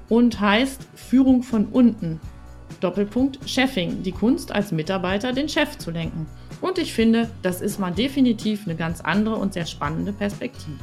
und heißt Führung von unten. Doppelpunkt Chefing, die Kunst als Mitarbeiter den Chef zu lenken. Und ich finde, das ist mal definitiv eine ganz andere und sehr spannende Perspektive.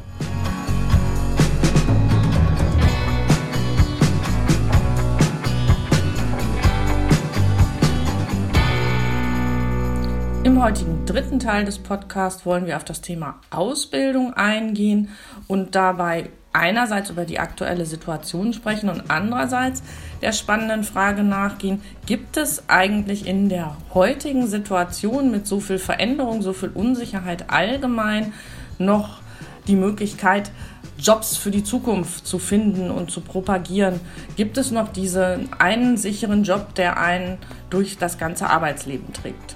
Heutigen dritten Teil des Podcasts wollen wir auf das Thema Ausbildung eingehen und dabei einerseits über die aktuelle Situation sprechen und andererseits der spannenden Frage nachgehen, gibt es eigentlich in der heutigen Situation mit so viel Veränderung, so viel Unsicherheit allgemein noch die Möglichkeit, Jobs für die Zukunft zu finden und zu propagieren? Gibt es noch diesen einen sicheren Job, der einen durch das ganze Arbeitsleben trägt?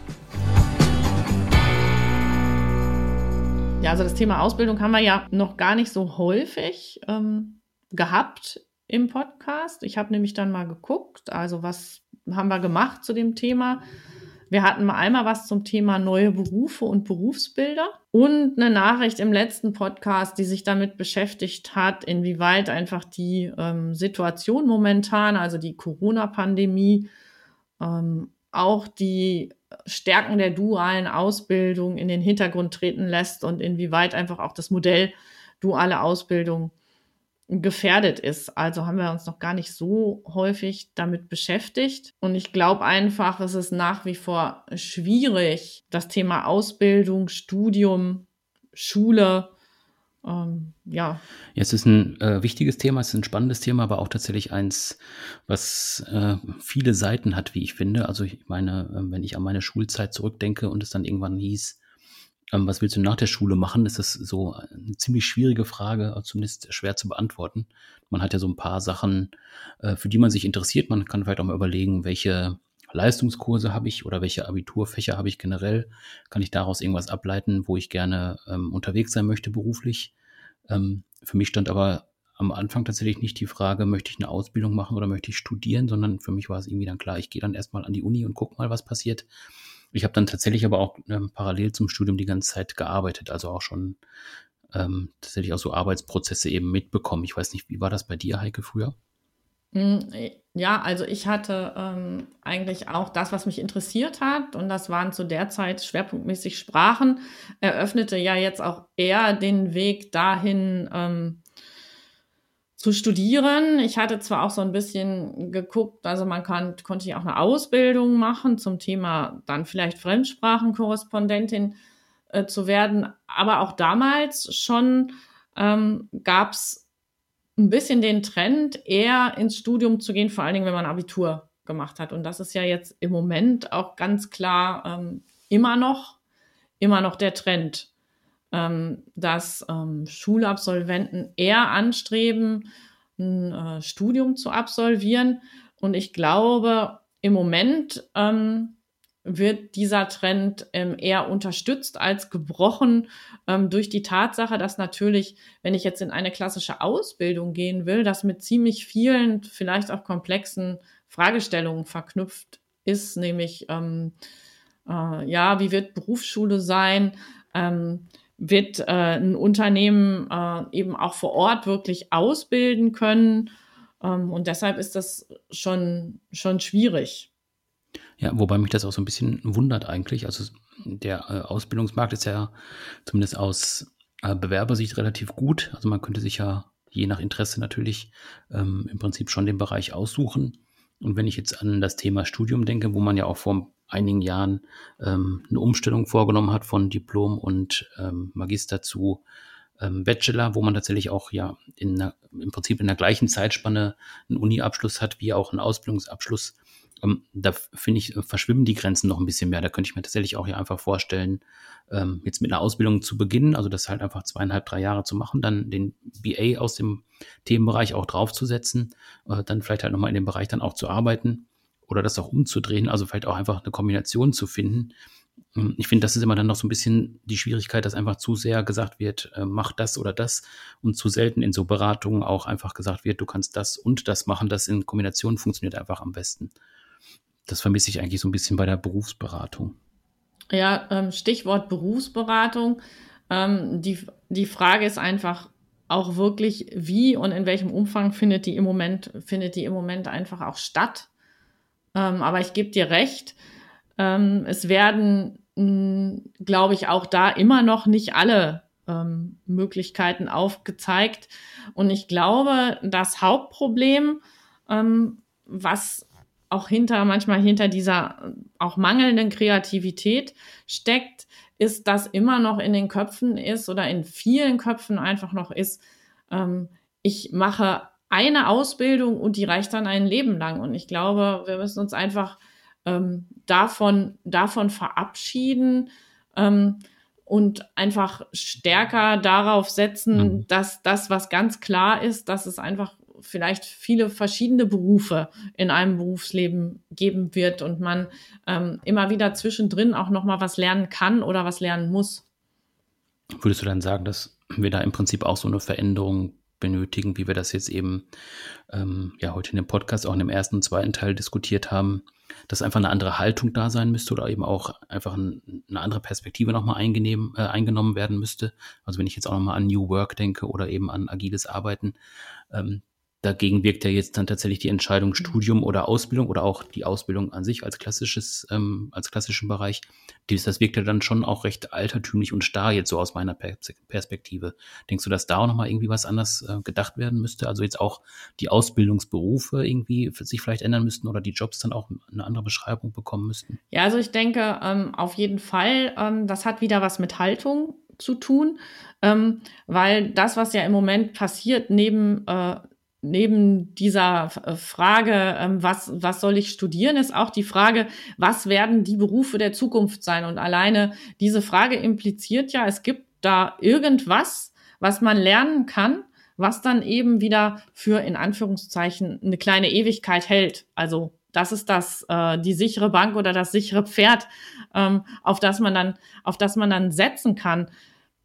Ja, also das Thema Ausbildung haben wir ja noch gar nicht so häufig ähm, gehabt im Podcast. Ich habe nämlich dann mal geguckt, also was haben wir gemacht zu dem Thema. Wir hatten mal einmal was zum Thema neue Berufe und Berufsbilder und eine Nachricht im letzten Podcast, die sich damit beschäftigt hat, inwieweit einfach die ähm, Situation momentan, also die Corona-Pandemie, ähm, auch die Stärken der dualen Ausbildung in den Hintergrund treten lässt und inwieweit einfach auch das Modell duale Ausbildung gefährdet ist. Also haben wir uns noch gar nicht so häufig damit beschäftigt. Und ich glaube einfach, es ist nach wie vor schwierig, das Thema Ausbildung, Studium, Schule ähm, ja. ja. Es ist ein äh, wichtiges Thema, es ist ein spannendes Thema, aber auch tatsächlich eins, was äh, viele Seiten hat, wie ich finde. Also ich meine, äh, wenn ich an meine Schulzeit zurückdenke und es dann irgendwann hieß, ähm, was willst du nach der Schule machen, ist das so eine ziemlich schwierige Frage, zumindest schwer zu beantworten. Man hat ja so ein paar Sachen, äh, für die man sich interessiert. Man kann vielleicht auch mal überlegen, welche Leistungskurse habe ich oder welche Abiturfächer habe ich generell? Kann ich daraus irgendwas ableiten, wo ich gerne ähm, unterwegs sein möchte beruflich? Ähm, für mich stand aber am Anfang tatsächlich nicht die Frage, möchte ich eine Ausbildung machen oder möchte ich studieren, sondern für mich war es irgendwie dann klar, ich gehe dann erstmal an die Uni und gucke mal, was passiert. Ich habe dann tatsächlich aber auch ähm, parallel zum Studium die ganze Zeit gearbeitet, also auch schon ähm, tatsächlich auch so Arbeitsprozesse eben mitbekommen. Ich weiß nicht, wie war das bei dir, Heike, früher? Hm, ja, also ich hatte ähm, eigentlich auch das, was mich interessiert hat, und das waren zu der Zeit schwerpunktmäßig Sprachen, eröffnete ja jetzt auch eher den Weg dahin ähm, zu studieren. Ich hatte zwar auch so ein bisschen geguckt, also man kann, konnte ja auch eine Ausbildung machen zum Thema dann vielleicht Fremdsprachenkorrespondentin äh, zu werden, aber auch damals schon ähm, gab es ein bisschen den Trend, eher ins Studium zu gehen, vor allen Dingen, wenn man Abitur gemacht hat. Und das ist ja jetzt im Moment auch ganz klar ähm, immer noch, immer noch der Trend, ähm, dass ähm, Schulabsolventen eher anstreben, ein äh, Studium zu absolvieren. Und ich glaube, im Moment ähm, wird dieser Trend ähm, eher unterstützt als gebrochen ähm, durch die Tatsache, dass natürlich, wenn ich jetzt in eine klassische Ausbildung gehen will, das mit ziemlich vielen, vielleicht auch komplexen Fragestellungen verknüpft ist, nämlich ähm, äh, ja, wie wird Berufsschule sein? Ähm, wird äh, ein Unternehmen äh, eben auch vor Ort wirklich ausbilden können? Ähm, und deshalb ist das schon, schon schwierig. Ja, wobei mich das auch so ein bisschen wundert eigentlich. Also der äh, Ausbildungsmarkt ist ja zumindest aus äh, Bewerbersicht relativ gut. Also man könnte sich ja je nach Interesse natürlich ähm, im Prinzip schon den Bereich aussuchen. Und wenn ich jetzt an das Thema Studium denke, wo man ja auch vor einigen Jahren ähm, eine Umstellung vorgenommen hat von Diplom und ähm, Magister zu ähm, Bachelor, wo man tatsächlich auch ja in einer, im Prinzip in der gleichen Zeitspanne einen Uni-Abschluss hat, wie auch einen Ausbildungsabschluss, ähm, da finde ich, äh, verschwimmen die Grenzen noch ein bisschen mehr. Da könnte ich mir tatsächlich auch hier einfach vorstellen, ähm, jetzt mit einer Ausbildung zu beginnen, also das halt einfach zweieinhalb, drei Jahre zu machen, dann den BA aus dem Themenbereich auch draufzusetzen, äh, dann vielleicht halt nochmal in dem Bereich dann auch zu arbeiten oder das auch umzudrehen, also vielleicht auch einfach eine Kombination zu finden. Ähm, ich finde, das ist immer dann noch so ein bisschen die Schwierigkeit, dass einfach zu sehr gesagt wird, äh, mach das oder das und zu selten in so Beratungen auch einfach gesagt wird, du kannst das und das machen, das in Kombination funktioniert einfach am besten das vermisse ich eigentlich so ein bisschen bei der Berufsberatung. Ja, ähm, Stichwort Berufsberatung. Ähm, die, die Frage ist einfach auch wirklich, wie und in welchem Umfang findet die im Moment, findet die im Moment einfach auch statt. Ähm, aber ich gebe dir recht, es werden, glaube ich, auch da immer noch nicht alle Möglichkeiten aufgezeigt. Und ich glaube, das Hauptproblem, was auch hinter, manchmal hinter dieser auch mangelnden Kreativität steckt, ist, dass immer noch in den Köpfen ist oder in vielen Köpfen einfach noch ist, ähm, ich mache eine Ausbildung und die reicht dann ein Leben lang. Und ich glaube, wir müssen uns einfach ähm, davon, davon verabschieden ähm, und einfach stärker darauf setzen, mhm. dass das, was ganz klar ist, dass es einfach vielleicht viele verschiedene Berufe in einem Berufsleben geben wird und man ähm, immer wieder zwischendrin auch noch mal was lernen kann oder was lernen muss. Würdest du dann sagen, dass wir da im Prinzip auch so eine Veränderung benötigen, wie wir das jetzt eben ähm, ja heute in dem Podcast auch in dem ersten und zweiten Teil diskutiert haben, dass einfach eine andere Haltung da sein müsste oder eben auch einfach ein, eine andere Perspektive nochmal äh, eingenommen werden müsste. Also wenn ich jetzt auch nochmal an New Work denke oder eben an agiles Arbeiten, ähm, Dagegen wirkt ja jetzt dann tatsächlich die Entscheidung mhm. Studium oder Ausbildung oder auch die Ausbildung an sich als klassisches, ähm, als klassischen Bereich. Dies, das wirkt ja dann schon auch recht altertümlich und starr jetzt so aus meiner Perspektive. Denkst du, dass da auch nochmal irgendwie was anders äh, gedacht werden müsste? Also jetzt auch die Ausbildungsberufe irgendwie sich vielleicht ändern müssten oder die Jobs dann auch eine andere Beschreibung bekommen müssten? Ja, also ich denke ähm, auf jeden Fall, ähm, das hat wieder was mit Haltung zu tun, ähm, weil das, was ja im Moment passiert, neben äh, neben dieser äh, Frage, ähm, was, was soll ich studieren, ist auch die Frage, was werden die Berufe der Zukunft sein? Und alleine diese Frage impliziert ja, es gibt da irgendwas, was man lernen kann, was dann eben wieder für in Anführungszeichen eine kleine Ewigkeit hält. Also das ist das äh, die sichere Bank oder das sichere Pferd, ähm, auf das man dann auf das man dann setzen kann.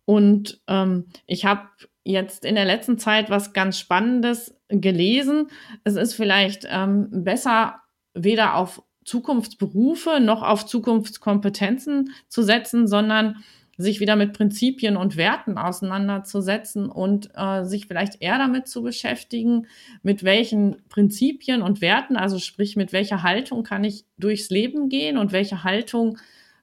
Und ähm, ich habe jetzt in der letzten Zeit was ganz Spannendes gelesen. Es ist vielleicht ähm, besser, weder auf Zukunftsberufe noch auf Zukunftskompetenzen zu setzen, sondern sich wieder mit Prinzipien und Werten auseinanderzusetzen und äh, sich vielleicht eher damit zu beschäftigen, mit welchen Prinzipien und Werten, also sprich mit welcher Haltung kann ich durchs Leben gehen und welche Haltung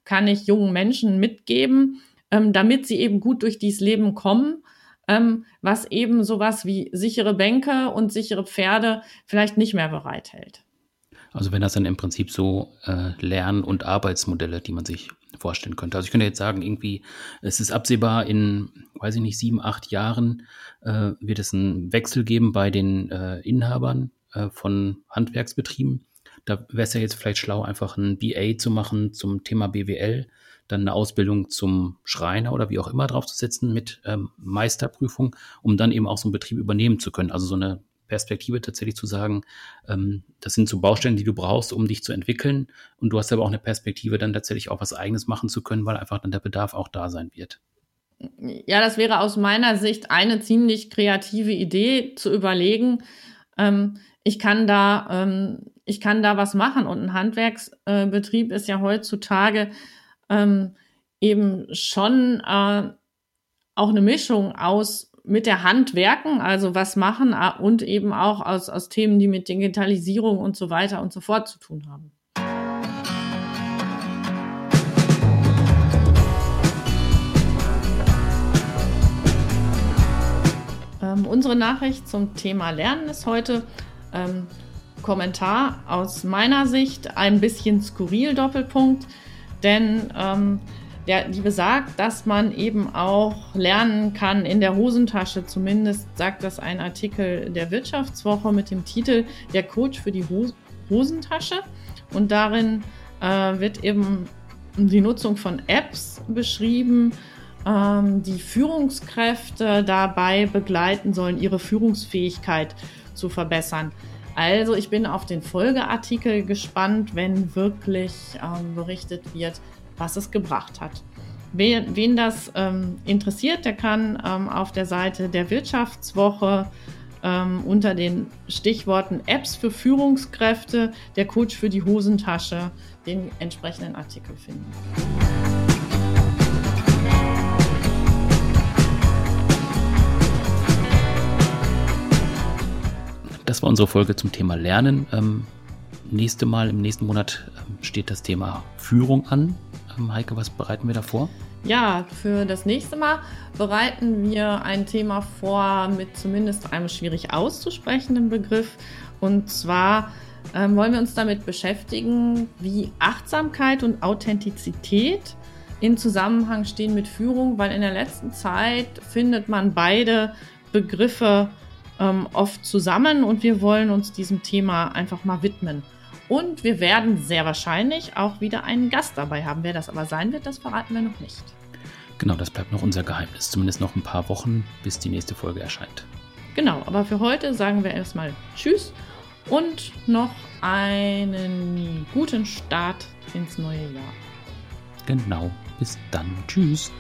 kann ich jungen Menschen mitgeben, ähm, damit sie eben gut durch dieses Leben kommen ähm, was eben sowas wie sichere Bänke und sichere Pferde vielleicht nicht mehr bereithält. Also wenn das dann im Prinzip so äh, Lern- und Arbeitsmodelle, die man sich vorstellen könnte. Also ich könnte jetzt sagen, irgendwie, es ist absehbar, in, weiß ich nicht, sieben, acht Jahren äh, wird es einen Wechsel geben bei den äh, Inhabern äh, von Handwerksbetrieben. Da wäre es ja jetzt vielleicht schlau, einfach ein BA zu machen zum Thema BWL dann eine Ausbildung zum Schreiner oder wie auch immer draufzusetzen mit ähm, Meisterprüfung, um dann eben auch so einen Betrieb übernehmen zu können. Also so eine Perspektive tatsächlich zu sagen, ähm, das sind so Baustellen, die du brauchst, um dich zu entwickeln. Und du hast aber auch eine Perspektive, dann tatsächlich auch was Eigenes machen zu können, weil einfach dann der Bedarf auch da sein wird. Ja, das wäre aus meiner Sicht eine ziemlich kreative Idee zu überlegen. Ähm, ich kann da, ähm, ich kann da was machen. Und ein Handwerksbetrieb äh, ist ja heutzutage ähm, eben schon äh, auch eine Mischung aus mit der Hand werken, also was machen äh, und eben auch aus, aus Themen, die mit Digitalisierung und so weiter und so fort zu tun haben. Ähm, unsere Nachricht zum Thema Lernen ist heute ähm, Kommentar aus meiner Sicht ein bisschen skurril Doppelpunkt. Denn ähm, der, die besagt, dass man eben auch lernen kann in der Hosentasche. Zumindest sagt das ein Artikel der Wirtschaftswoche mit dem Titel Der Coach für die Hos Hosentasche. Und darin äh, wird eben die Nutzung von Apps beschrieben, ähm, die Führungskräfte dabei begleiten sollen, ihre Führungsfähigkeit zu verbessern. Also ich bin auf den Folgeartikel gespannt, wenn wirklich ähm, berichtet wird, was es gebracht hat. Wen, wen das ähm, interessiert, der kann ähm, auf der Seite der Wirtschaftswoche ähm, unter den Stichworten Apps für Führungskräfte, der Coach für die Hosentasche, den entsprechenden Artikel finden. Das war unsere Folge zum Thema Lernen. Ähm, nächste Mal, im nächsten Monat ähm, steht das Thema Führung an. Ähm, Heike, was bereiten wir da vor? Ja, für das nächste Mal bereiten wir ein Thema vor mit zumindest einem schwierig auszusprechenden Begriff. Und zwar ähm, wollen wir uns damit beschäftigen, wie Achtsamkeit und Authentizität in Zusammenhang stehen mit Führung, weil in der letzten Zeit findet man beide Begriffe ähm, oft zusammen und wir wollen uns diesem Thema einfach mal widmen. Und wir werden sehr wahrscheinlich auch wieder einen Gast dabei haben. Wer das aber sein wird, das verraten wir noch nicht. Genau, das bleibt noch unser Geheimnis. Zumindest noch ein paar Wochen, bis die nächste Folge erscheint. Genau, aber für heute sagen wir erstmal Tschüss und noch einen guten Start ins neue Jahr. Genau, bis dann. Tschüss.